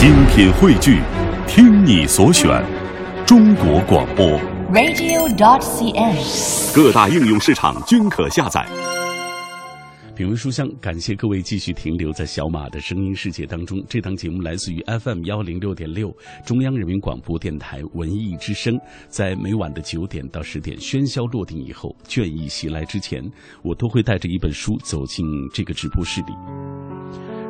精品汇聚，听你所选，中国广播。radio.dot.cn，。各大应用市场均可下载。品味书香，感谢各位继续停留在小马的声音世界当中。这档节目来自于 FM 幺零六点六，中央人民广播电台文艺之声。在每晚的九点到十点，喧嚣落定以后，倦意袭来之前，我都会带着一本书走进这个直播室里。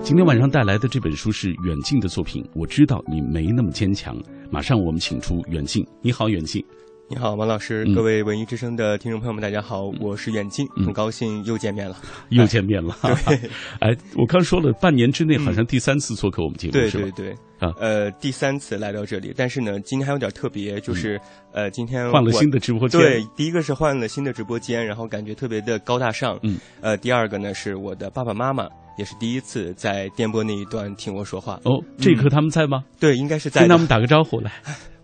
今天晚上带来的这本书是远近的作品，我知道你没那么坚强。马上我们请出远近，你好，远近。你好，王老师，嗯各位文艺之声的听众朋友们，大家好，我是远近，嗯很高兴又见面了。又见面了，对 哎，我刚说了，半年之内好像第三次做客我们节目，对是吧对？对，啊呃，第三次来到这里，但是呢，今天还有点特别，就是、呃，今天换了新的直播间，对，第一个是换了新的直播间，然后感觉特别的高大上。嗯，呃，第二个呢是我的爸爸妈妈也是第一次在电波那一端听我说话。哦，这一刻他们在吗？对，应该是在的跟他们打个招呼来。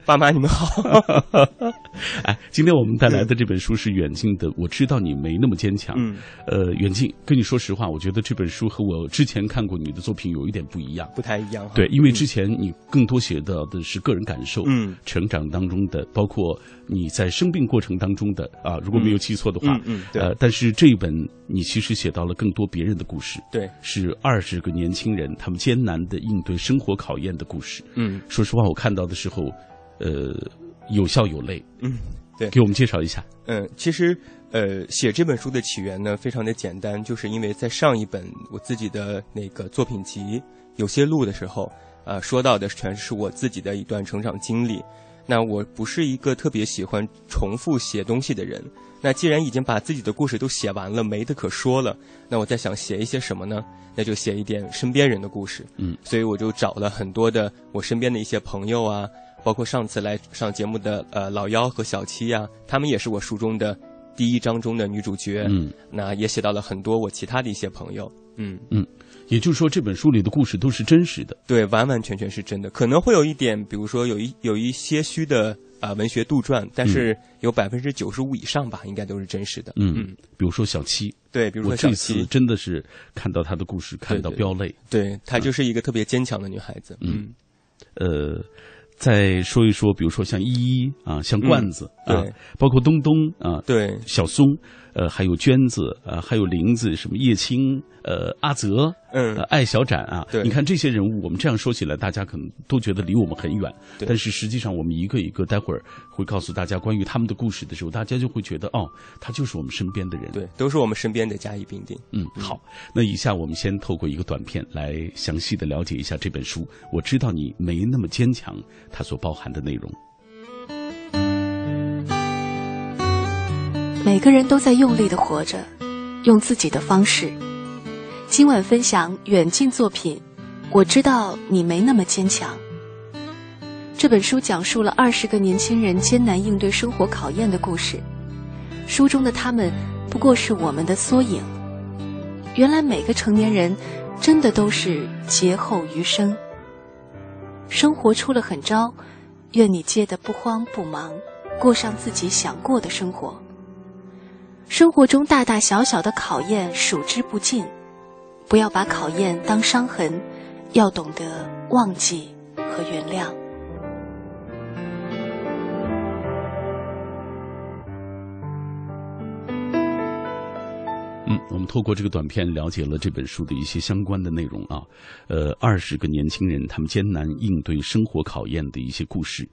爸妈你们好。哎，今天我们带来的这本书是远近的，我知道你没那么坚强。嗯，呃，远近跟你说实话，我觉得这本书和我之前看过你的作品有一点不一样。不太一样。对，因为之前你更多写到的是个人感受，嗯，成长当中的，包括你在生病过程当中的啊，如果没有记错的话，嗯呃，但是这一本你其实写到了更多别人的故事，对，是二十个年轻人他们艰难的应对生活考验的故事。嗯说实话，我看到的时候，呃，有笑有泪。嗯，对。给我们介绍一下。嗯，其实呃，写这本书的起源呢，非常的简单，就是因为在上一本我自己的那个作品集《有些路》的时候，啊、说到的全是我自己的一段成长经历。那我不是一个特别喜欢重复写东西的人。那既然已经把自己的故事都写完了，没得可说了，那我在想写一些什么呢？那就写一点身边人的故事。嗯，所以我就找了很多的我身边的一些朋友啊，包括上次来上节目的呃老幺和小七呀、他们也是我书中的第一章中的女主角。嗯，那也写到了很多我其他的一些朋友。嗯嗯，也就是说，这本书里的故事都是真实的。对，完完全全是真的，可能会有一点，比如说有一有一些虚的啊、文学杜撰，但是有百分之九十五以上吧，应该都是真实的。嗯，比如说小七，对，比如说小这次七，真的是看到她的故事，看到飙泪。对她就是一个特别坚强的女孩子。嗯呃，再说一说，比如说像依依啊，像罐子、啊包括东东啊，对，小松，呃，还有娟子，呃，还有玲子，什么叶青，呃，阿泽，嗯呃，艾小展啊，对你看这些人物，我们这样说起来，大家可能都觉得离我们很远，对但是实际上我们一个一个，待会儿会告诉大家关于他们的故事的时候，大家就会觉得，哦，他就是我们身边的人。，对，都是我们身边的甲乙丙丁。嗯，好，那以下我们先透过一个短片来详细的了解一下这本书。我知道你没那么坚强，它所包含的内容。每个人都在用力的活着，用自己的方式。今晚分享远近作品，我知道你没那么坚强。这本书讲述了二十个年轻人艰难应对生活考验的故事，书中的他们不过是我们的缩影。原来每个成年人真的都是劫后余生。生活出了狠招，愿你借得不慌不忙，过上自己想过的生活。生活中大大小小的考验数之不尽，不要把考验当伤痕，要懂得忘记和原谅。嗯，我们透过这个短片了解了这本书的一些相关的内容啊，呃，二十个年轻人他们艰难应对生活考验的一些故事，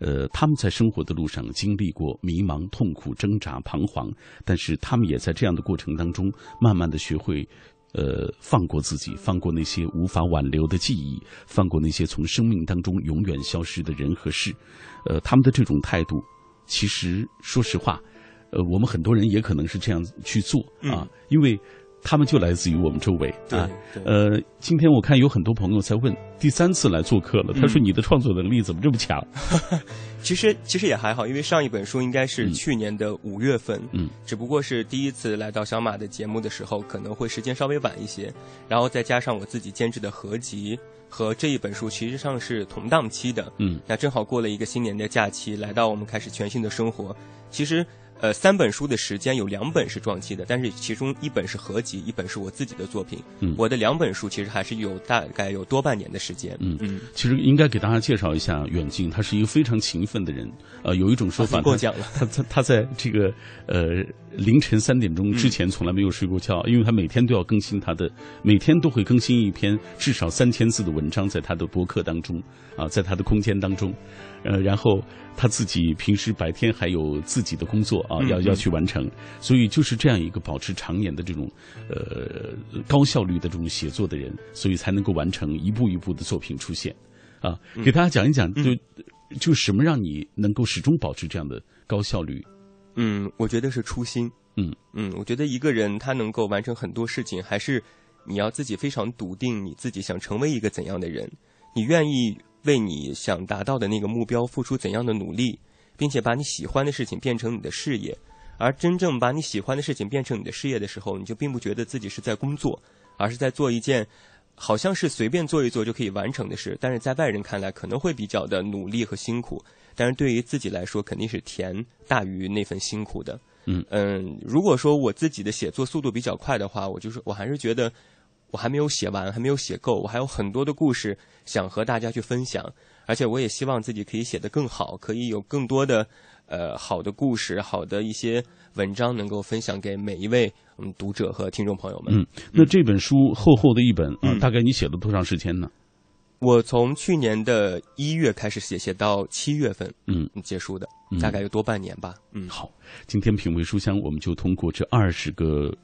呃，他们在生活的路上经历过迷茫、痛苦、挣扎、彷徨，但是他们也在这样的过程当中，慢慢的学会。呃，放过自己，放过那些无法挽留的记忆，放过那些从生命当中永远消失的人和事，呃，他们的这种态度，其实说实话，呃，我们很多人也可能是这样去做啊，因为他们就来自于我们周围对啊。呃，今天我看有很多朋友在问，第三次来做客了，他说嗯你的创作能力怎么这么强？其实其实也还好，因为上一本书应该是嗯去年的五月份，嗯，只不过是第一次来到小马的节目的时候，可能会时间稍微晚一些，然后再加上我自己监制的合集和这一本书，其实上是同档期的，嗯那正好过了一个新年的假期，来到我们开始全新的生活。其实，呃，三本书的时间有两本是撞期的，但是其中一本是合集，一本是我自己的作品。嗯我的两本书其实还是有大概有多半年的时间。嗯嗯，其实应该给大家介绍一下远近，他是一个非常勤奋的人。呃，有一种说法，啊你过奖了他他他在这个呃凌晨三点钟之前从来没有睡过觉，因为他每天都要更新他的，每天都会更新一篇至少三千字的文章在他的博客当中啊，在他的空间当中，呃，然后他自己平时白天还有自己的工作啊，要嗯要去完成，所以就是这样一个保持常年的这种呃高效率的这种写作的人，所以才能够完成一步一步的作品出现啊。给大家讲一讲，就就什么让你能够始终保持这样的高效率？嗯，我觉得是初心。嗯嗯，我觉得一个人他能够完成很多事情，还是你要自己非常笃定你自己想成为一个怎样的人，你愿意为你想达到的那个目标付出怎样的努力，并且把你喜欢的事情变成你的事业。而真正把你喜欢的事情变成你的事业的时候，你就并不觉得自己是在工作，而是在做一件好像是随便做一做就可以完成的事，但是在外人看来可能会比较的努力和辛苦，但是对于自己来说肯定是甜大于那份辛苦的。嗯嗯，如果说我自己的写作速度比较快的话，我就是我还是觉得我还没有写完，还没有写够，我还有很多的故事想和大家去分享，而且我也希望自己可以写得更好，可以有更多的呃好的故事、好的一些文章能够分享给每一位嗯读者和听众朋友们。嗯，那这本书厚厚的一本啊，嗯大概你写了多长时间呢？我从去年的一月开始写，写到七月份嗯，结束的嗯，大概有多半年吧。嗯，好，今天品味书香，我们就通过这二十个，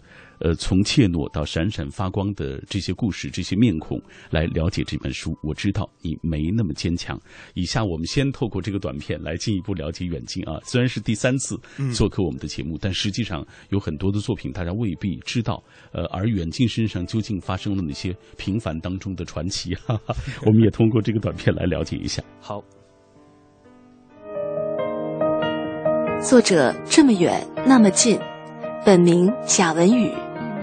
呃，从怯懦到闪闪发光的这些故事、这些面孔，来了解这本书。我知道你没那么坚强。以下我们先透过这个短片来进一步了解远近啊。虽然是第三次做客我们的节目，但实际上有很多的作品大家未必知道。呃，而远近身上究竟发生了哪些平凡当中的传奇？哈哈，我们也通过这个短片来了解一下。好，作者这么远那么近，本名贾文宇，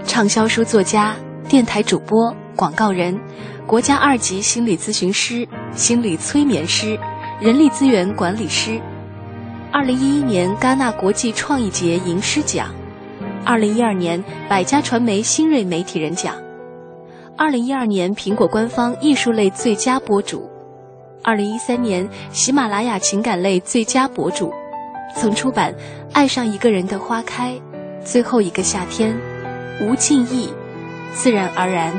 畅销书作家、电台主播、广告人，国家二级心理咨询师、心理催眠师、人力资源管理师。二零一一年戛纳国际创意节银狮奖，二零一二年百家传媒新锐媒体人奖，二零一二年苹果官方艺术类最佳博主，二零一三年喜马拉雅情感类最佳博主。曾出版《爱上一个人的花开》《最后一个夏天》《无尽意》《自然而然》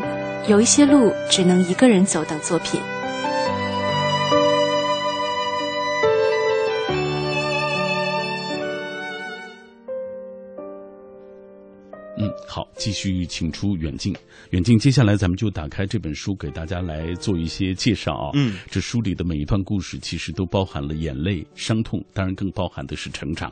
有一些路只能一个人走等作品。继续请出远近。远近，接下来咱们就打开这本书，给大家来做一些介绍啊。嗯，这书里的每一段故事，其实都包含了眼泪、伤痛，当然更包含的是成长。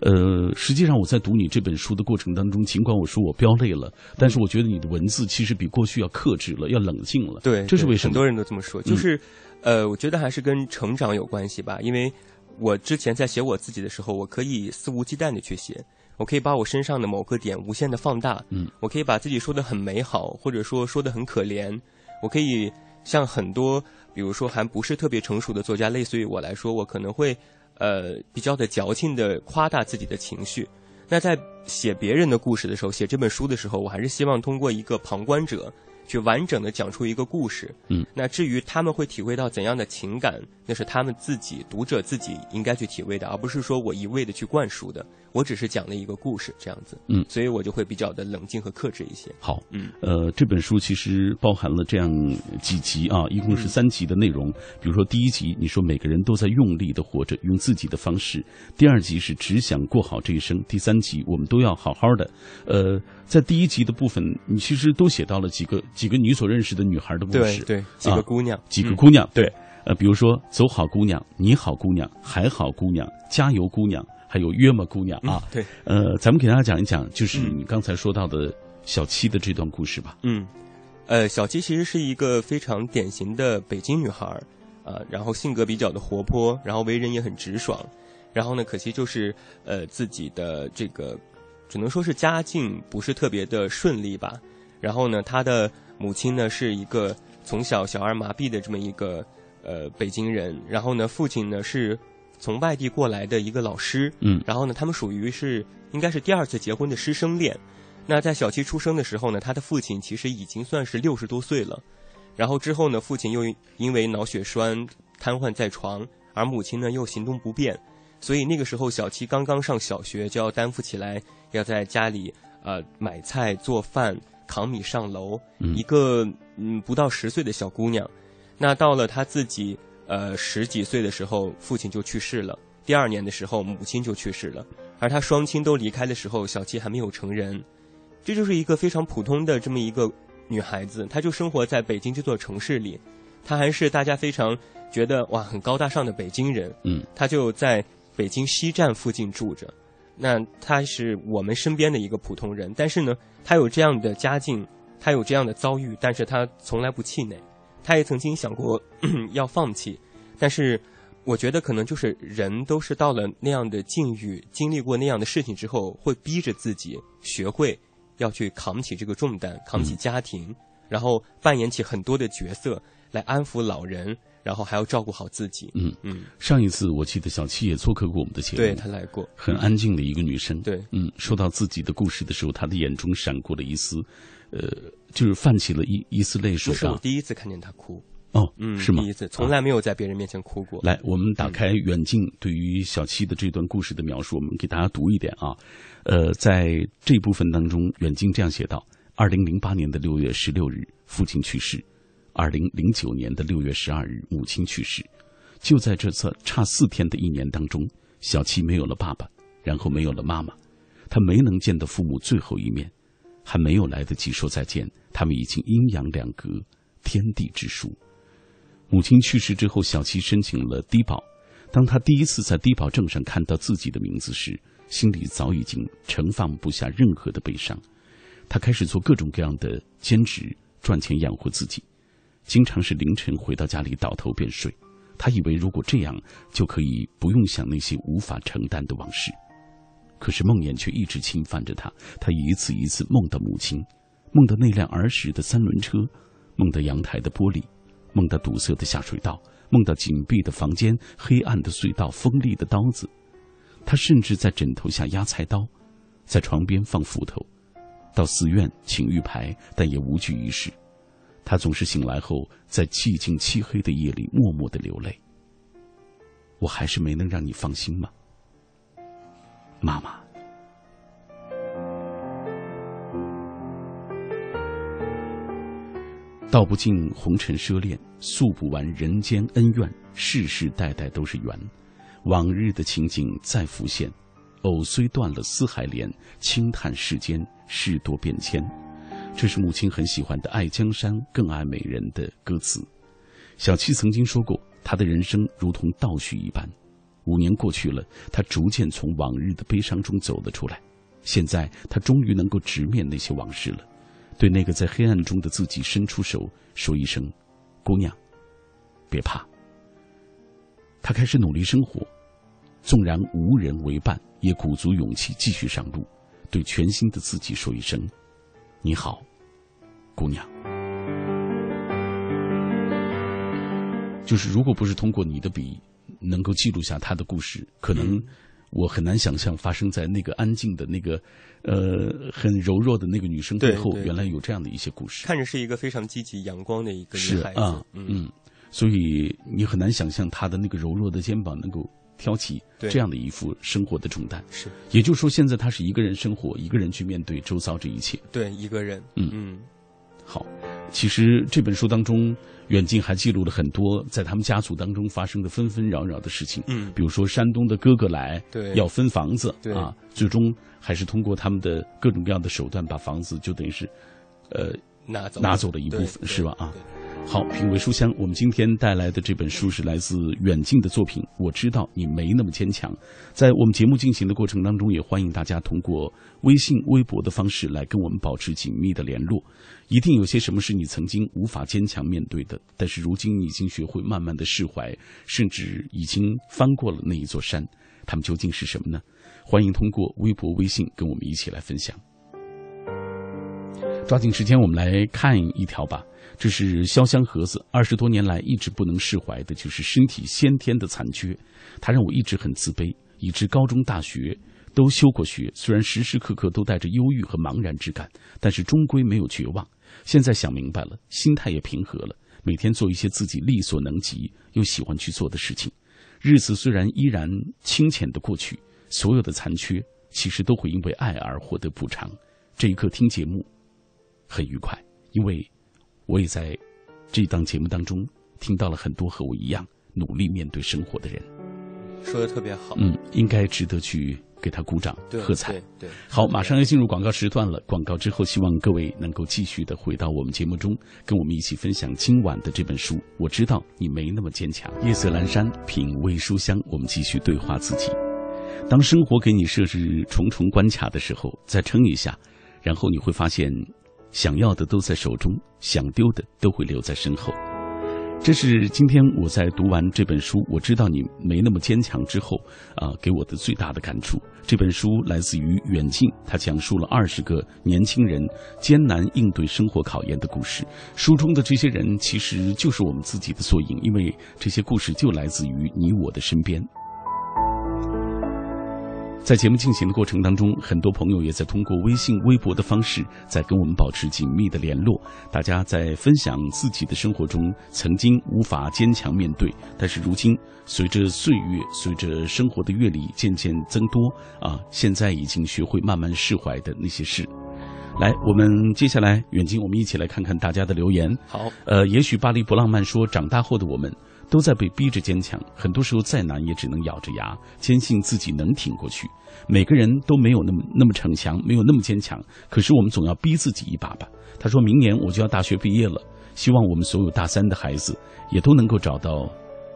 呃，实际上我在读你这本书的过程当中，尽管我说我飙泪了，但是我觉得你的文字其实比过去要克制了，要冷静了。对，对这是为什么？很多人都这么说，就是，呃，我觉得还是跟成长有关系吧。因为我之前在写我自己的时候，我可以肆无忌惮的去写，我可以把我身上的某个点无限的放大，嗯，我可以把自己说的很美好，或者说说的很可怜，我可以像很多，比如说还不是特别成熟的作家，类似于我来说，我可能会，呃，比较的矫情的夸大自己的情绪。那在写别人的故事的时候，写这本书的时候，我还是希望通过一个旁观者去完整的讲出一个故事。嗯，那至于他们会体会到怎样的情感，那是他们自己读者自己应该去体会的，而不是说我一味的去灌输的。我只是讲了一个故事，这样子。嗯所以我就会比较的冷静和克制一些。好，嗯，呃，这本书其实包含了这样几集啊，一共是三集的内容。比如说第一集，你说每个人都在用力的活着，用自己的方式；第二集是只想过好这一生；第三集我们都要好好的。呃，在第一集的部分，你其实都写到了几个几个你所认识的女孩的故事，对对，几啊个姑娘，几个嗯姑娘，对，呃，比如说走好姑娘，你好姑娘，还好姑娘，加油姑娘，还有约么姑娘啊。对，呃，咱们给大家讲一讲，就是嗯。你刚才说到的小七的这段故事吧。嗯，呃，小七其实是一个非常典型的北京女孩儿，啊、然后性格比较的活泼，然后为人也很直爽，然后呢，可惜就是呃自己的这个只能说是家境不是特别的顺利吧，然后呢，她的母亲呢是一个从小小儿麻痹的这么一个呃北京人，然后呢，父亲呢是从外地过来的一个老师，嗯。然后呢，他们属于是应该是第二次结婚的师生恋。那在小七出生的时候呢，他的父亲其实已经算是六十多岁了，然后之后呢，父亲又因为脑血栓瘫痪在床，而母亲呢又行动不便，所以那个时候小七刚刚上小学，就要担负起来要在家里呃买菜做饭、扛米上楼，嗯一个嗯不到十岁的小姑娘。那到了她自己呃十几岁的时候，父亲就去世了。第二年的时候，母亲就去世了。而她双亲都离开的时候，小七还没有成人。这就是一个非常普通的这么一个女孩子，她就生活在北京这座城市里，她还是大家非常觉得哇很高大上的北京人。嗯，她就在北京西站附近住着。那他是我们身边的一个普通人，但是呢，他有这样的家境，他有这样的遭遇，但是他从来不气馁。他也曾经想过 要放弃，但是我觉得可能就是人都是到了那样的境遇，经历过那样的事情之后，会逼着自己学会要去扛起这个重担，扛起家庭，然后扮演起很多的角色来安抚老人，然后还要照顾好自己。嗯嗯，上一次我记得小七也做客过我们的节目，对她来过，很安静的一个女生。对嗯，说到自己的故事的时候，她的眼中闪过了一丝，呃，就是泛起了一一丝泪水那是我啊。第一次看见她哭。哦，嗯，是吗第一？次，从来没有在别人面前哭过。来，我们打开远近对于小七的这段故事的描述，我们给大家读一点啊。呃，在这部分当中，远近这样写道：二零零八年的六月十六日，父亲去世；二零零九年的六月十二日，母亲去世。就在这次差四天的一年当中，小七没有了爸爸，然后没有了妈妈，他没能见到父母最后一面，还没有来得及说再见，他们已经阴阳两隔，天地之疏。母亲去世之后，小七申请了低保。当他第一次在低保证上看到自己的名字时，心里早已经盛放不下任何的悲伤。他开始做各种各样的兼职，赚钱养活自己。经常是凌晨回到家里倒头便睡。他以为如果这样就可以不用想那些无法承担的往事，可是梦魇却一直侵犯着他。他一次一次梦到母亲，梦到那辆儿时的三轮车，梦到阳台的玻璃。梦到堵塞的下水道，梦到紧闭的房间、黑暗的隧道、锋利的刀子。他甚至在枕头下压菜刀，在床边放斧头，到寺院请玉牌，但也无济于事。他总是醒来后，在寂静漆黑的夜里默默的流泪。我还是没能让你放心吗，妈妈？道不尽红尘奢恋，诉不完人间恩怨，世世代代都是缘。往日的情景再浮现，藕虽断了丝还连，轻叹世间事多变迁。这是母亲很喜欢的《爱江山更爱美人》的歌词。小七曾经说过，他的人生如同倒叙一般。五年过去了，他逐渐从往日的悲伤中走了出来。现在，他终于能够直面那些往事了。对那个在黑暗中的自己伸出手，说一声：“姑娘，别怕。”他开始努力生活，纵然无人为伴，也鼓足勇气继续上路，对全新的自己说一声：“你好，姑娘。”就是如果不是通过你的笔能够记录下他的故事，可能我很难想象发生在那个安静的那个。呃，很柔弱的那个女生背后，原来有这样的一些故事。看着是一个非常积极、阳光的一个女孩子，啊、嗯，嗯，所以你很难想象她的那个柔弱的肩膀能够挑起这样的一副生活的重担。是，也就是说，现在他是一个人生活，一个人去面对周遭这一切。对，一个人。嗯嗯，好。其实这本书当中，远近还记录了很多在他们家族当中发生的纷纷扰扰的事情。嗯，比如说山东的哥哥来，对，要分房子，对啊，最终还是通过他们的各种各样的手段，把房子就等于是，呃，拿走拿走了一部分，是吧？啊，好，品味书香，我们今天带来的这本书是来自远近的作品。我知道你没那么坚强。在我们节目进行的过程当中，也欢迎大家通过微信、微博的方式来跟我们保持紧密的联络。一定有些什么是你曾经无法坚强面对的，但是如今你已经学会慢慢的释怀，甚至已经翻过了那一座山。它们究竟是什么呢？欢迎通过微博、微信跟我们一起来分享。抓紧时间，我们来看一条吧。这是潇湘盒子，二十多年来一直不能释怀的，就是身体先天的残缺。他让我一直很自卑，以致高中、大学都休过学。虽然时时刻刻都带着忧郁和茫然之感，但是终归没有绝望。现在想明白了，心态也平和了，每天做一些自己力所能及又喜欢去做的事情。日子虽然依然清浅的过去，所有的残缺其实都会因为爱而获得补偿。这一刻听节目很愉快，因为。我也在这档节目当中听到了很多和我一样努力面对生活的人，说的特别好，嗯，应该值得去给他鼓掌喝彩。对，好，马上要进入广告时段了。广告之后，希望各位能够继续的回到我们节目中，跟我们一起分享今晚的这本书。我知道你没那么坚强。夜色阑珊，品味书香，我们继续对话自己。当生活给你设置重重关卡的时候，再撑一下，然后你会发现。想要的都在手中，想丢的都会留在身后。这是今天我在读完这本书，我知道你没那么坚强之后，啊，给我的最大的感触。这本书来自于远近，他讲述了二十个年轻人艰难应对生活考验的故事。书中的这些人其实就是我们自己的缩影，因为这些故事就来自于你我的身边。在节目进行的过程当中，很多朋友也在通过微信、微博的方式在跟我们保持紧密的联络。大家在分享自己的生活中曾经无法坚强面对，但是如今随着岁月、随着生活的阅历渐渐增多啊，现在已经学会慢慢释怀的那些事。来，我们接下来远近，我们一起来看看大家的留言。好，呃，也许巴黎不浪漫说，长大后的我们。都在被逼着坚强，很多时候再难也只能咬着牙，坚信自己能挺过去。每个人都没有那么那么逞强，没有那么坚强，可是我们总要逼自己一把吧。他说明年我就要大学毕业了，希望我们所有大三的孩子也都能够找到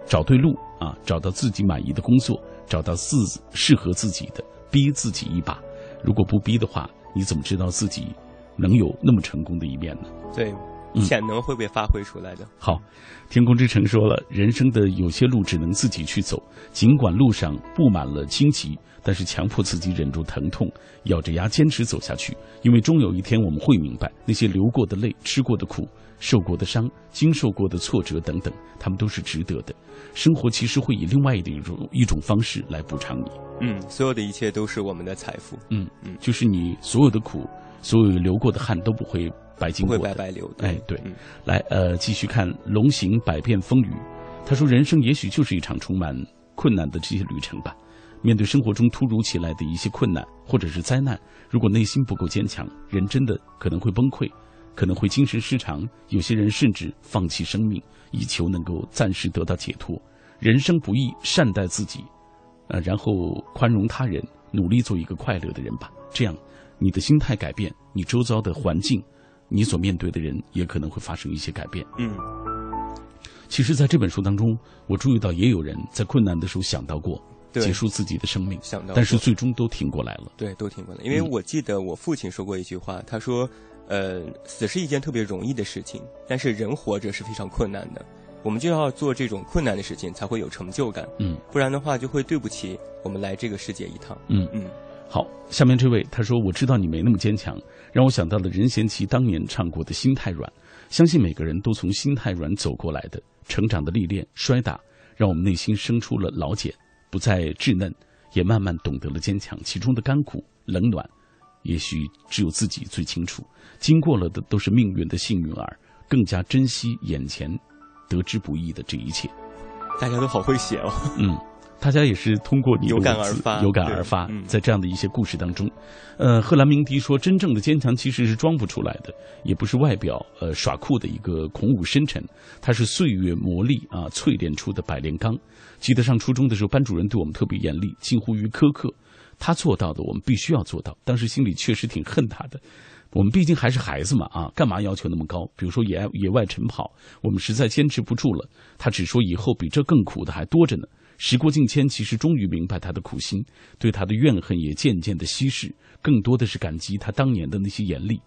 找对路啊，找到自己满意的工作，找到自适合自己的，逼自己一把。如果不逼的话，你怎么知道自己能有那么成功的一面呢？对。潜能会被发挥出来的。好，天空之城说了，人生的有些路只能自己去走，尽管路上布满了荆棘，但是强迫自己忍住疼痛，咬着牙坚持走下去，因为终有一天我们会明白，那些流过的泪、吃过的苦、受过的伤、经受过的挫折等等，他们都是值得的。生活其实会以另外的一种一种方式来补偿你。嗯，所有的一切都是我们的财富。嗯嗯，就是你所有的苦，所有流过的汗都不会。白经过，会白白流。哎，对，来，呃，继续看《龙行百变风雨》。他说：“人生也许就是一场充满困难的这些旅程吧。面对生活中突如其来的一些困难或者是灾难，如果内心不够坚强，人真的可能会崩溃，可能会精神失常。有些人甚至放弃生命，以求能够暂时得到解脱。人生不易，善待自己，呃，然后宽容他人，努力做一个快乐的人吧。这样，你的心态改变，你周遭的环境。”你所面对的人也可能会发生一些改变。嗯，其实，在这本书当中，我注意到也有人在困难的时候想到过结束自己的生命，想到，但是最终都挺过来了。对，都挺过来。因为我记得我父亲说过一句话，他说：“呃，死是一件特别容易的事情，但是人活着是非常困难的。我们就要做这种困难的事情，才会有成就感。嗯，不然的话，就会对不起我们来这个世界一趟。嗯嗯。”好，下面这位他说：“我知道你没那么坚强，让我想到了任贤齐当年唱过的《心太软》。相信每个人都从心太软走过来的，成长的历练、摔打，让我们内心生出了老茧，不再稚嫩，也慢慢懂得了坚强。其中的甘苦、冷暖，也许只有自己最清楚。经过了的都是命运的幸运儿，更加珍惜眼前得之不易的这一切。”大家都好会写哦。嗯。大家也是通过你有感而发，有感而发，在这样的一些故事当中，呃，赫兰明迪说，真正的坚强其实是装不出来的，也不是外表呃耍酷的一个孔武深沉，它是岁月磨砺啊淬炼出的百炼钢。记得上初中的时候，班主任对我们特别严厉，近乎于苛刻，他做到的我们必须要做到。当时心里确实挺恨他的，我们毕竟还是孩子嘛啊，干嘛要求那么高？比如说野野外晨跑，我们实在坚持不住了，他只说以后比这更苦的还多着呢。时过境迁，其实终于明白他的苦心，对他的怨恨也渐渐的稀释，更多的是感激他当年的那些严厉。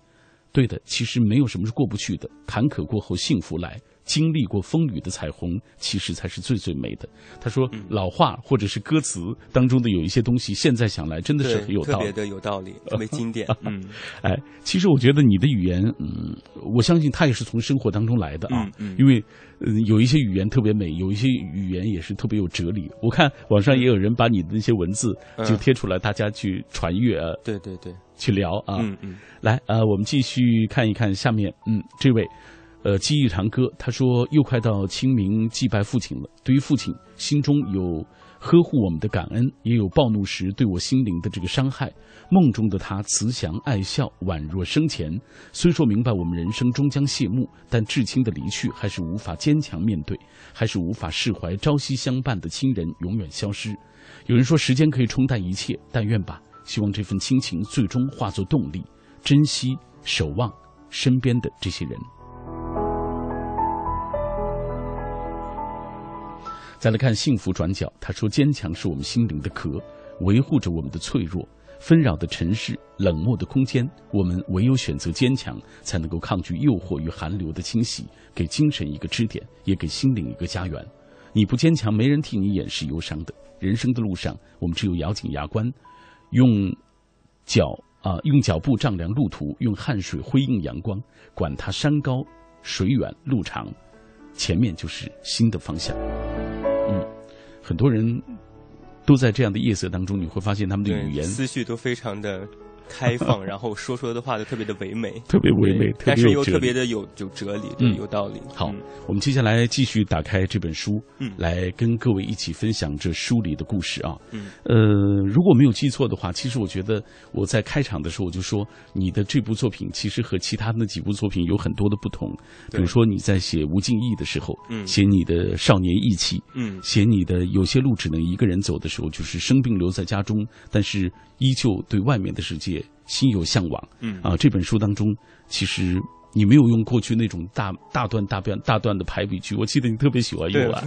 对的，其实没有什么是过不去的，坎坷过后幸福来，经历过风雨的彩虹，其实才是最最美的。他说，老话或者是歌词当中的有一些东西，现在想来真的是很有道理，特别的有道理，特别经典。嗯，哎，其实我觉得你的语言，嗯，我相信它也是从生活当中来的啊，嗯，因为嗯有一些语言特别美，有一些语言也是特别有哲理。我看网上也有人把你的那些文字就贴出来，大家去传阅啊，对对对，去聊啊，嗯嗯，来呃，我们继续看一看下面，嗯，这位。呃，记忆长歌，他说又快到清明祭拜父亲了。对于父亲，心中有呵护我们的感恩，也有暴怒时对我心灵的这个伤害。梦中的他慈祥爱笑，宛若生前。虽说明白我们人生终将谢幕，但至亲的离去还是无法坚强面对，还是无法释怀。朝夕相伴的亲人永远消失。有人说时间可以冲淡一切，但愿吧。希望这份亲情最终化作动力，珍惜守望身边的这些人。再来看幸福转角，他说：“坚强是我们心灵的壳，维护着我们的脆弱。纷扰的城市，冷漠的空间，我们唯有选择坚强，才能够抗拒诱惑与寒流的侵袭，给精神一个支点，也给心灵一个家园。你不坚强，没人替你掩饰忧伤的。人生的路上，我们只有咬紧牙关，用脚啊，用脚步丈量路途，用汗水辉映阳光。管它山高水远路长，前面就是新的方向。”嗯，很多人都在这样的夜色当中，你会发现他们的语言思绪都非常的。开放，然后说出来的话就特别的唯美，特别唯美，但是又特别的有有哲理，对，有道理。好，我们接下来继续打开这本书，嗯，来跟各位一起分享这书里的故事啊。嗯，呃，如果没有记错的话，其实我觉得我在开场的时候我就说，你的这部作品其实和其他的几部作品有很多的不同。比如说你在写吴敬义的时候，嗯，写你的少年义气，嗯，写你的有些路只能一个人走的时候，就是生病留在家中，但是依旧对外面的世界。心有向往，嗯。啊，这本书当中，其实你没有用过去那种大大段大段大段的排比句，我记得你特别喜欢用啊，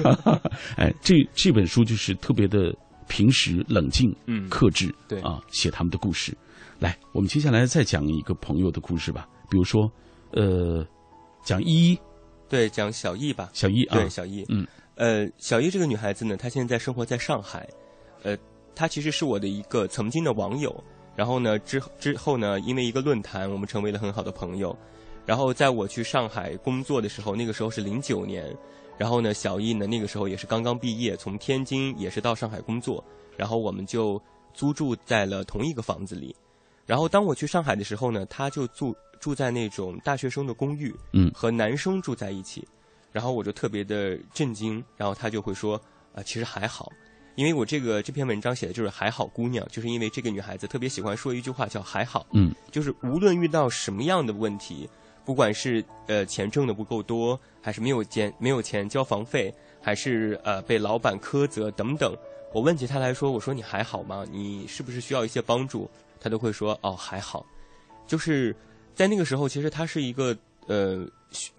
哎，这这本书就是特别的平时、冷静、嗯，克制，对。啊，写他们的故事。来，我们接下来再讲一个朋友的故事吧，比如说，呃，讲依依，对，讲小易吧，小易啊，对，小易，嗯，呃，小易这个女孩子呢，她现在生活在上海，呃。她其实是我的一个曾经的网友，然后呢，之之后呢，因为一个论坛，我们成为了很好的朋友。然后在我去上海工作的时候，那个时候是零九年，然后呢，小易呢那个时候也是刚刚毕业，从天津也是到上海工作，然后我们就租住在了同一个房子里。然后当我去上海的时候呢，他就住住在那种大学生的公寓，嗯，和男生住在一起，然后我就特别的震惊，然后他就会说啊，其实还好。因为我这个这篇文章写的就是还好姑娘，就是因为这个女孩子特别喜欢说一句话叫还好，嗯，就是无论遇到什么样的问题，不管是呃钱挣的不够多，还是没有钱没有钱交房费，还是呃被老板苛责等等，我问起她来说，我说你还好吗？你是不是需要一些帮助？她都会说哦还好，就是在那个时候，其实她是一个呃。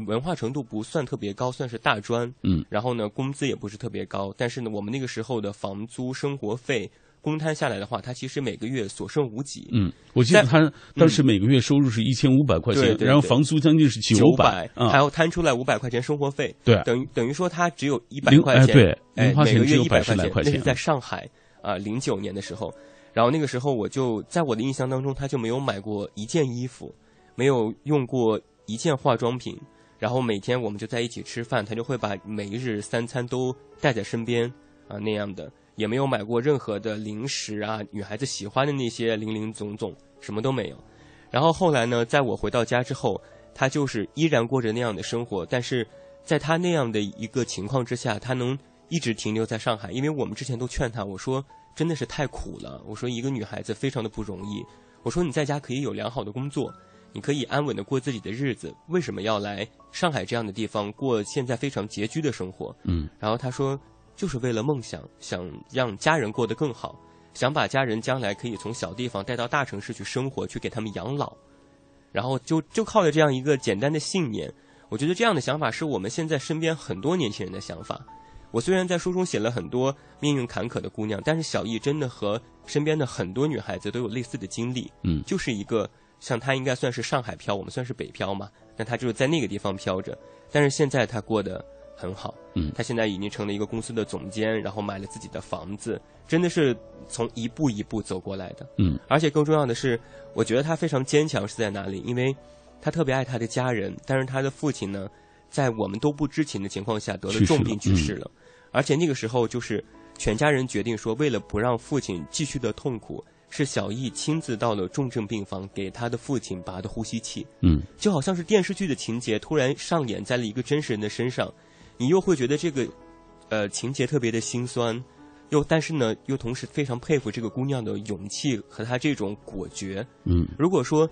文化程度不算特别高，算是大专。嗯，然后呢，工资也不是特别高，但是呢，我们那个时候的房租、生活费公摊下来的话，他其实每个月所剩无几。嗯，我记得他当时每个月收入是一千五百块钱，然后房租将近是九百，还要摊出来五百块钱生活费。对，等于等于说他只有一百块钱，对，每个月一百块钱。那是在上海啊，零九年的时候，然后那个时候我就在我的印象当中，他就没有买过一件衣服，没有用过一件化妆品。然后每天我们就在一起吃饭，他就会把每一日三餐都带在身边，啊那样的，也没有买过任何的零食啊，女孩子喜欢的那些零零总总，什么都没有。然后后来呢，在我回到家之后，他就是依然过着那样的生活，但是在他那样的一个情况之下，他能一直停留在上海，因为我们之前都劝他，我说真的是太苦了，我说一个女孩子非常的不容易，我说你在家可以有良好的工作。你可以安稳的过自己的日子，为什么要来上海这样的地方过现在非常拮据的生活？嗯，然后他说，就是为了梦想，想让家人过得更好，想把家人将来可以从小地方带到大城市去生活，去给他们养老，然后就就靠着这样一个简单的信念，我觉得这样的想法是我们现在身边很多年轻人的想法。我虽然在书中写了很多命运坎坷的姑娘，但是小易真的和身边的很多女孩子都有类似的经历，嗯，就是一个。像他应该算是上海漂，我们算是北漂嘛。那他就是在那个地方漂着。但是现在他过得很好，嗯他现在已经成了一个公司的总监，然后买了自己的房子，真的是从一步一步走过来的。嗯而且更重要的是，我觉得他非常坚强是在哪里？因为他特别爱他的家人，但是他的父亲呢，在我们都不知情的情况下得了重病去世了，而且那个时候就是全家人决定说，为了不让父亲继续的痛苦，是小易亲自到了重症病房给他的父亲拔的呼吸器，嗯就好像是电视剧的情节突然上演在了一个真实人的身上，你又会觉得这个呃情节特别的心酸。又，但是呢，又同时非常佩服这个姑娘的勇气和她这种果决。嗯如果说，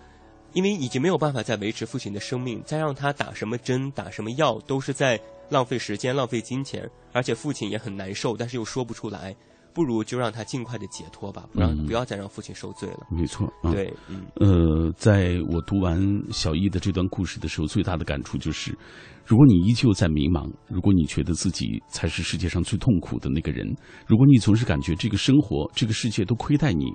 因为已经没有办法再维持父亲的生命，再让他打什么针、打什么药，都是在浪费时间、浪费金钱，而且父亲也很难受，但是又说不出来，不如就让他尽快的解脱吧，不让、嗯。不要再让父亲受罪了。没错，嗯、对，嗯，呃，在我读完小易的这段故事的时候，最大的感触就是，如果你依旧在迷茫，如果你觉得自己才是世界上最痛苦的那个人，如果你总是感觉这个生活、这个世界都亏待你，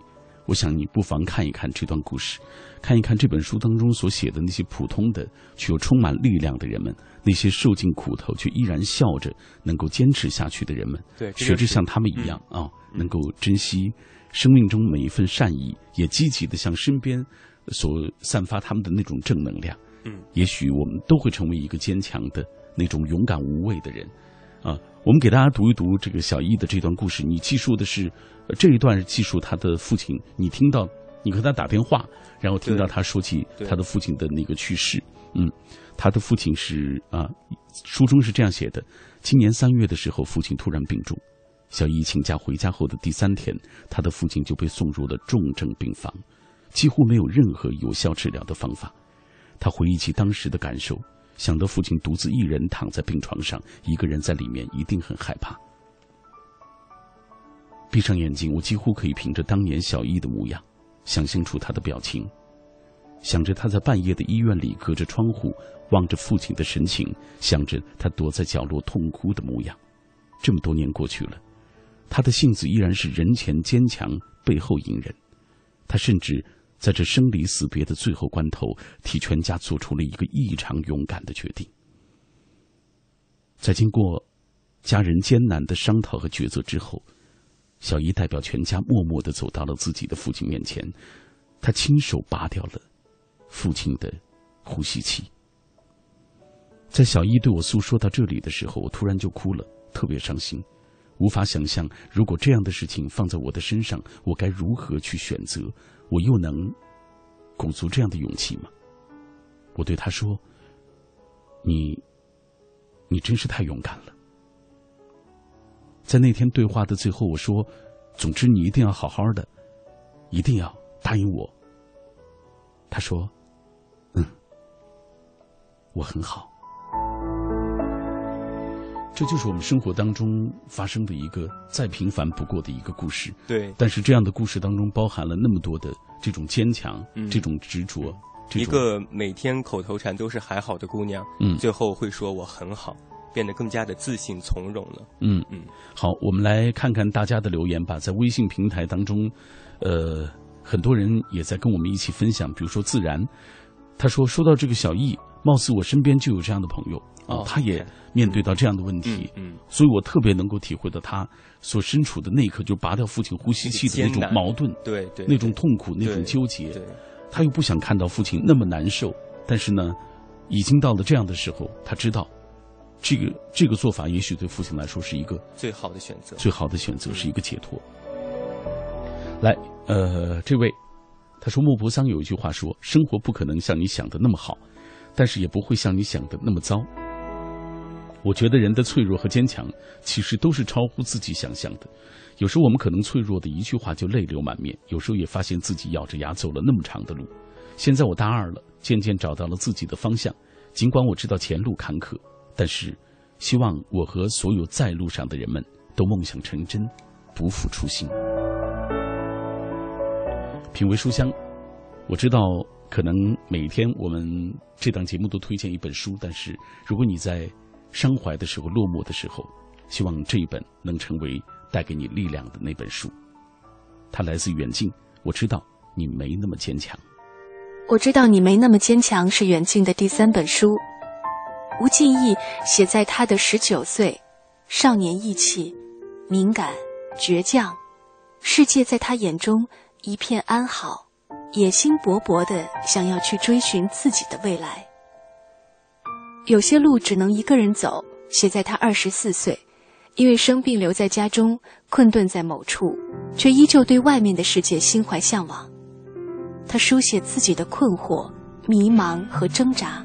我想你不妨看一看这段故事，看一看这本书当中所写的那些普通的却又充满力量的人们，那些受尽苦头却依然笑着能够坚持下去的人们，对，学着像他们一样啊，能够珍惜生命中每一份善意，也积极的向身边所散发他们的那种正能量。嗯，也许我们都会成为一个坚强的那种勇敢无畏的人。啊，我们给大家读一读这个小易的这段故事。你记述的是、呃这一段是记述他的父亲，你听到你和他打电话，然后听到他说起他的父亲的那个去世。嗯，他的父亲是啊，书中是这样写的：今年三月的时候，父亲突然病重。小易请假回家后的第三天，他的父亲就被送入了重症病房，几乎没有任何有效治疗的方法。他回忆起当时的感受，想到父亲独自一人躺在病床上，一个人在里面一定很害怕。闭上眼睛，我几乎可以凭着当年小易的模样，想象出他的表情，想着他在半夜的医院里隔着窗户望着父亲的神情，想着他躲在角落痛哭的模样。这么多年过去了，他的性子依然是人前坚强，背后隐忍。他甚至在这生离死别的最后关头，替全家做出了一个异常勇敢的决定。在经过家人艰难的商讨和抉择之后，小姨代表全家默默的走到了自己的父亲面前，他亲手拔掉了父亲的呼吸器。在小姨对我诉说到这里的时候，我突然就哭了，特别伤心，无法想象如果这样的事情放在我的身上，我该如何去选择，我又能鼓足这样的勇气吗？我对他说：“你，你真是太勇敢了。”在那天对话的最后，我说：“总之，你一定要好好的，一定要答应我。”他说：“嗯，我很好。”这就是我们生活当中发生的一个再平凡不过的一个故事。对，但是这样的故事当中包含了那么多的这种坚强、嗯这种执着，一个每天口头禅都是还好的姑娘，嗯最后会说我很好，变得更加的自信从容了。嗯嗯，好，我们来看看大家的留言吧。在微信平台当中，呃，很多人也在跟我们一起分享。比如说自然，他说说到这个小易，貌似我身边就有这样的朋友啊，哦他也面对到这样的问题，嗯嗯所以我特别能够体会到他所身处的那一刻，就拔掉父亲呼吸器的那种矛盾，对对，那种痛苦，那种纠结。对，他又不想看到父亲那么难受，但是呢，已经到了这样的时候，他知道，这个这个做法也许对父亲来说是一个最好的选择。最好的选择，是一个解脱。来，呃，这位他说莫泊桑有一句话说：“生活不可能像你想的那么好，但是也不会像你想的那么糟。”我觉得人的脆弱和坚强，其实都是超乎自己想象的。有时候我们可能脆弱的一句话就泪流满面，有时候也发现自己咬着牙走了那么长的路。现在我大二了，渐渐找到了自己的方向。尽管我知道前路坎坷，但是希望我和所有在路上的人们都梦想成真，不负初心。品味书香，我知道可能每天我们这档节目都推荐一本书，但是如果你在伤怀的时候、落寞的时候，希望这一本能成为带给你力量的那本书。它来自远近，我知道你没那么坚强。我知道你没那么坚强，是远近的第三本书。吴敬义写在他的十九岁，少年意气，敏感，倔强，世界在他眼中一片安好，野心勃勃的想要去追寻自己的未来。有些路只能一个人走，写在他二十四岁，因为生病留在家中，困顿在某处，却依旧对外面的世界心怀向往。他书写自己的困惑、迷茫和挣扎，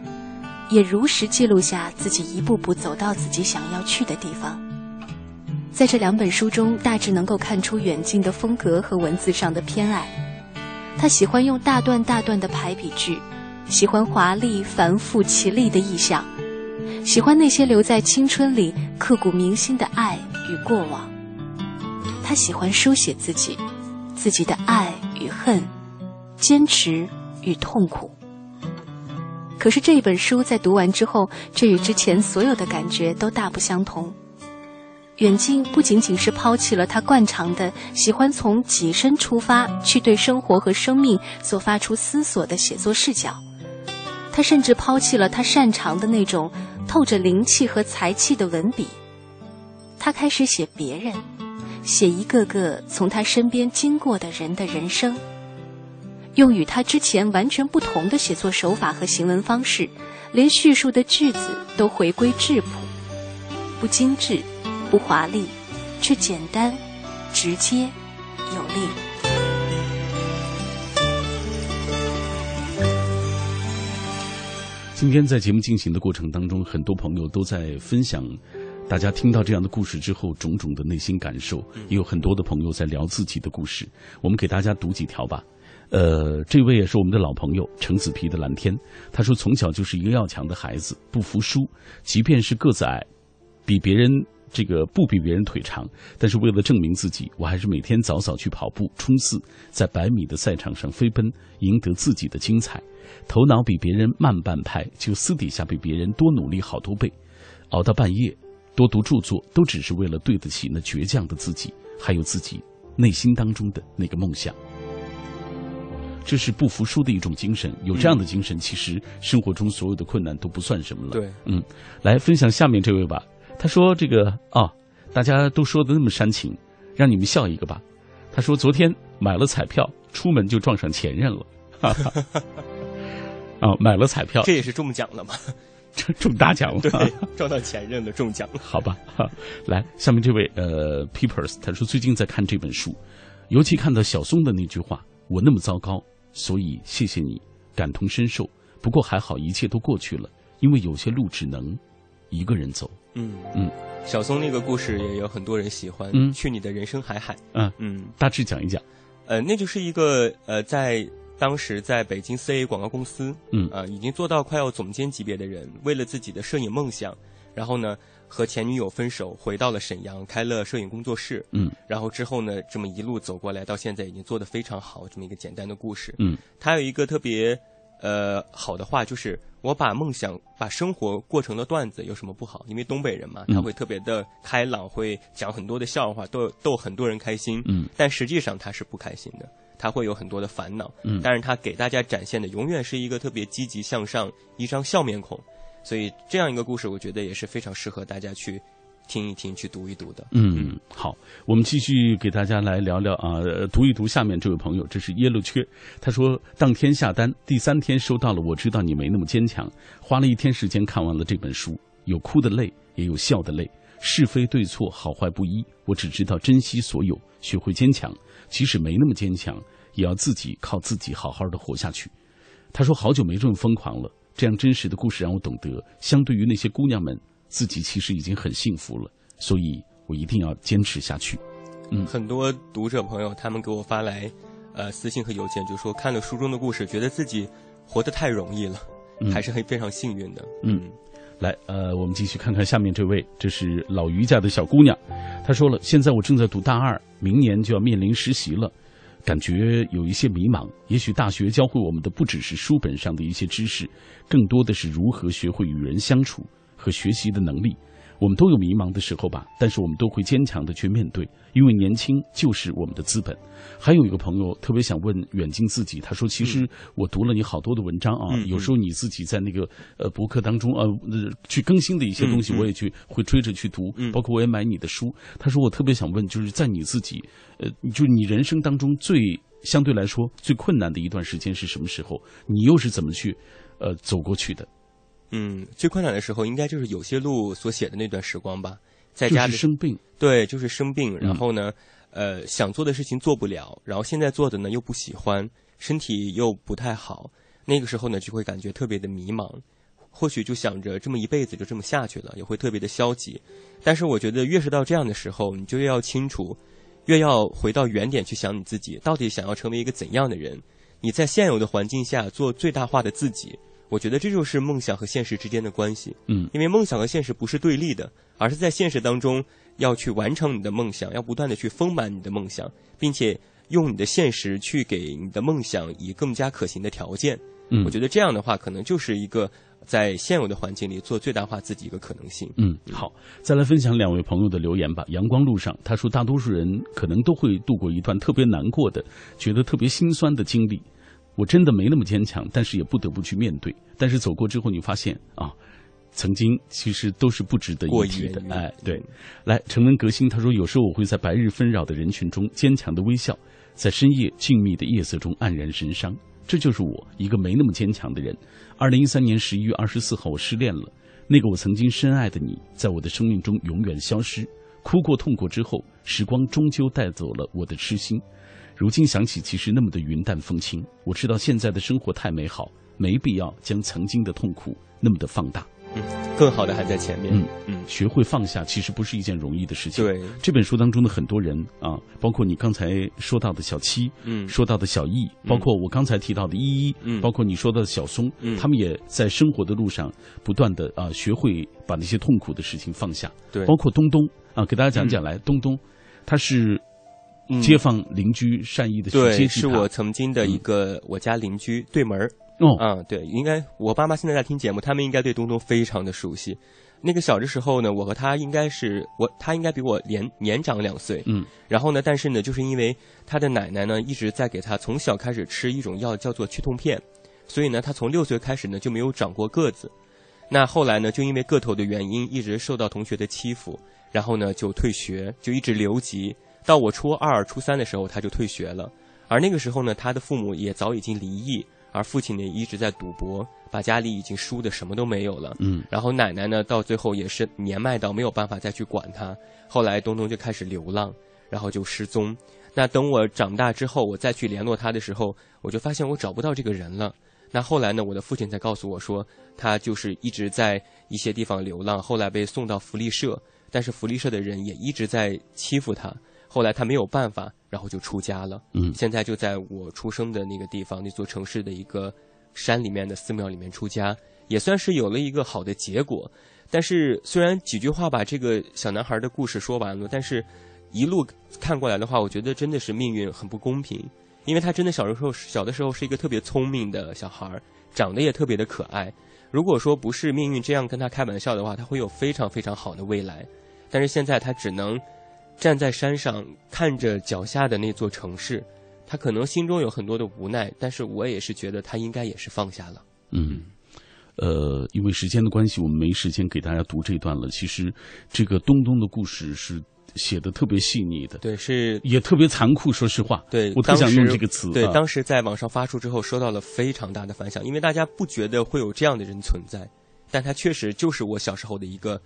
也如实记录下自己一步步走到自己想要去的地方。在这两本书中，大致能够看出远近的风格和文字上的偏爱。他喜欢用大段大段的排比句，喜欢华丽、繁复、绮丽的意象，喜欢那些留在青春里刻骨铭心的爱与过往。他喜欢书写自己，自己的爱与恨。坚持与痛苦。可是这一本书在读完之后，却与之前所有的感觉都大不相同。远近不仅仅是抛弃了他惯常的喜欢从己身出发去对生活和生命所发出思索的写作视角，他甚至抛弃了他擅长的那种透着灵气和才气的文笔。他开始写别人，写一个个从他身边经过的人的人生。用与他之前完全不同的写作手法和行文方式，连叙述的句子都回归质朴，不精致，不华丽，却简单、直接、有力。今天在节目进行的过程当中，很多朋友都在分享，大家听到这样的故事之后种种的内心感受，也有很多的朋友在聊自己的故事。我们给大家读几条吧。呃，这位也是我们的老朋友，橙子皮的蓝天。他说，从小就是一个要强的孩子，不服输，即便是个子矮，比别人这个不比别人腿长，但是为了证明自己，我还是每天早早去跑步冲刺，在百米的赛场上飞奔，赢得自己的精彩。头脑比别人慢半拍，就私底下比别人多努力好多倍，熬到半夜，多读著作，都只是为了对得起那倔强的自己，还有自己内心当中的那个梦想。这是不服输的一种精神，有这样的精神，其实生活中所有的困难都不算什么了。对，嗯，来分享下面这位吧。他说：“这个啊，大家都说的那么煽情，让你们笑一个吧。”他说：“昨天买了彩票，出门就撞上前任了。”哈哈哈啊，买了彩票，这也是中奖了吗？中大奖了，对，撞到前任了，中奖了。好吧，来，下面这位呃，Peepers，他说最近在看这本书，尤其看到小松的那句话：“我那么糟糕。”所以谢谢你，感同身受。不过还好，一切都过去了。因为有些路只能一个人走。嗯嗯，小松那个故事也有很多人喜欢。嗯，去你的人生海海。嗯嗯，大致讲一讲。呃，那就是一个呃，在当时在北京四 A 广告公司，嗯啊，已经做到快要总监级别的人，为了自己的摄影梦想，然后呢。和前女友分手，回到了沈阳，开了摄影工作室。嗯，然后之后呢，这么一路走过来，到现在已经做得非常好。这么一个简单的故事。嗯，他有一个特别呃好的话，就是我把梦想、把生活过成了段子，有什么不好？因为东北人嘛，他会特别的开朗，会讲很多的笑话，逗逗很多人开心。嗯，但实际上他是不开心的，他会有很多的烦恼。嗯，但是他给大家展现的永远是一个特别积极向上、一张笑面孔。所以这样一个故事，我觉得也是非常适合大家去听一听、去读一读的。嗯，好，我们继续给大家来聊聊啊，读一读下面这位朋友，这是耶路缺，他说当天下单，第三天收到了。我知道你没那么坚强，花了一天时间看完了这本书，有哭的泪，也有笑的泪，是非对错，好坏不一。我只知道珍惜所有，学会坚强，即使没那么坚强，也要自己靠自己好好的活下去。他说好久没这么疯狂了。这样真实的故事让我懂得，相对于那些姑娘们，自己其实已经很幸福了。所以我一定要坚持下去。嗯，很多读者朋友他们给我发来，呃，私信和邮件，就说看了书中的故事，觉得自己活得太容易了，还是很非常幸运的。嗯，来，呃，我们继续看看下面这位，这是老于家的小姑娘，她说了，现在我正在读大二，明年就要面临实习了。感觉有一些迷茫。也许大学教会我们的不只是书本上的一些知识，更多的是如何学会与人相处和学习的能力。我们都有迷茫的时候吧，但是我们都会坚强的去面对，因为年轻就是我们的资本。还有一个朋友特别想问远近自己，他说：“其实我读了你好多的文章啊，嗯有时候你自己在那个呃博客当中呃呃去更新的一些东西，我也去会追着去读，嗯包括我也买你的书。”他说：“我特别想问，就是在你自己呃，就是你人生当中最相对来说最困难的一段时间是什么时候？你又是怎么去呃走过去的？嗯，最困难的时候应该就是有些路所写的那段时光吧，在家里是生病，对，就是生病，嗯然后呢，呃，想做的事情做不了，然后现在做的呢又不喜欢，身体又不太好，那个时候呢就会感觉特别的迷茫，或许就想着这么一辈子就这么下去了，也会特别的消极。但是我觉得越是到这样的时候，你就越要清楚，越要回到原点去想你自己到底想要成为一个怎样的人，你在现有的环境下做最大化的自己。我觉得这就是梦想和现实之间的关系。嗯因为梦想和现实不是对立的，而是在现实当中要去完成你的梦想，要不断的去丰满你的梦想，并且用你的现实去给你的梦想以更加可行的条件。嗯我觉得这样的话，可能就是一个在现有的环境里做最大化自己一个可能性。嗯，好，再来分享两位朋友的留言吧。阳光路上，他说，大多数人可能都会度过一段特别难过的、觉得特别心酸的经历。我真的没那么坚强，但是也不得不去面对。但是走过之后，你发现啊，曾经其实都是不值得一提的哎，对，来，成文革新，他说，有时候我会在白日纷扰的人群中坚强的微笑，在深夜静谧的夜色中黯然神伤。这就是我一个没那么坚强的人。二零一三年十一月二十四号，我失恋了。那个我曾经深爱的你，在我的生命中永远消失。哭过、痛过之后，时光终究带走了我的痴心。如今想起，其实那么的云淡风轻。我知道现在的生活太美好，没必要将曾经的痛苦那么的放大。嗯，更好的还在前面。嗯嗯，学会放下，其实不是一件容易的事情。对，这本书当中的很多人啊，包括你刚才说到的小七，嗯说到的小易，包括我刚才提到的依依，嗯包括你说到的小松，嗯他们也在生活的路上不断的啊，学会把那些痛苦的事情放下。对，包括东东啊，给大家讲讲来，东东他是嗯街坊邻居善意的去接对，济他是我曾经的一个我家邻居对门儿。哦，嗯，对，应该我爸妈现在在听节目，他们应该对东东非常的熟悉。那个小的时候呢，我和他应该是我，他应该比我年年长两岁。嗯，然后呢，但是呢，就是因为他的奶奶呢一直在给他从小开始吃一种药叫做去痛片，所以呢，他从六岁开始呢就没有长过个子。那后来呢，就因为个头的原因，一直受到同学的欺负，然后呢就退学，就一直留级。到我初二、初三的时候，他就退学了。而那个时候呢，他的父母也早已经离异，而父亲呢一直在赌博，把家里已经输的什么都没有了。嗯然后奶奶呢，到最后也是年迈到没有办法再去管他。后来东东就开始流浪，然后就失踪。那等我长大之后，我再去联络他的时候，我就发现我找不到这个人了。那后来呢，我的父亲才告诉我说，他就是一直在一些地方流浪，后来被送到福利社，但是福利社的人也一直在欺负他。后来他没有办法，然后就出家了。嗯现在就在我出生的那个地方，那座城市的一个山里面的寺庙里面出家，也算是有了一个好的结果。但是虽然几句话把这个小男孩的故事说完了，但是一路看过来的话，我觉得真的是命运很不公平，因为他真的小的时候小的时候是一个特别聪明的小孩，长得也特别的可爱。如果说不是命运这样跟他开玩笑的话，他会有非常非常好的未来。但是现在他只能站在山上看着脚下的那座城市，他可能心中有很多的无奈，但是我也是觉得他应该也是放下了。嗯。呃，因为时间的关系，我们没时间给大家读这段了。其实，这个东东的故事是写的特别细腻的，对，是也特别残酷。说实话，对，我特想用这个词。对，啊当时在网上发出之后，收到了非常大的反响，因为大家不觉得会有这样的人存在，但他确实就是我小时候的一个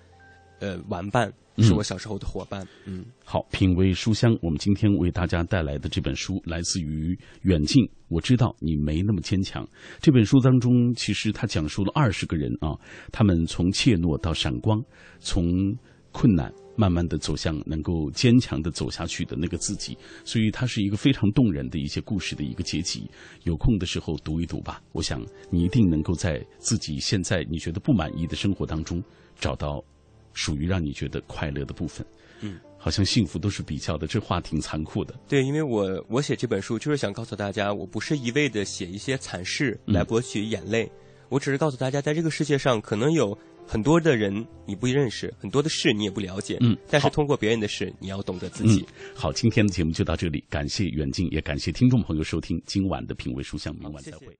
呃玩伴，是我小时候的伙伴。嗯，好，品味书香，我们今天为大家带来的这本书来自于远近。我知道你没那么坚强。这本书当中，其实它讲述了二十个人啊，他们从怯懦到闪光，从困难慢慢的走向能够坚强的走下去的那个自己。所以它是一个非常动人的一些故事的一个结集。有空的时候读一读吧，我想你一定能够在自己现在你觉得不满意的生活当中找到属于让你觉得快乐的部分。嗯，好像幸福都是比较的，这话挺残酷的。对，因为我我写这本书就是想告诉大家，我不是一味的写一些惨事嗯来博取眼泪，我只是告诉大家，在这个世界上可能有很多的人你不认识，很多的事你也不了解，嗯但是通过别人的事，你要懂得自己。嗯，好，今天的节目就到这里，感谢远近，也感谢听众朋友收听今晚的品味书香，明晚再谢谢会。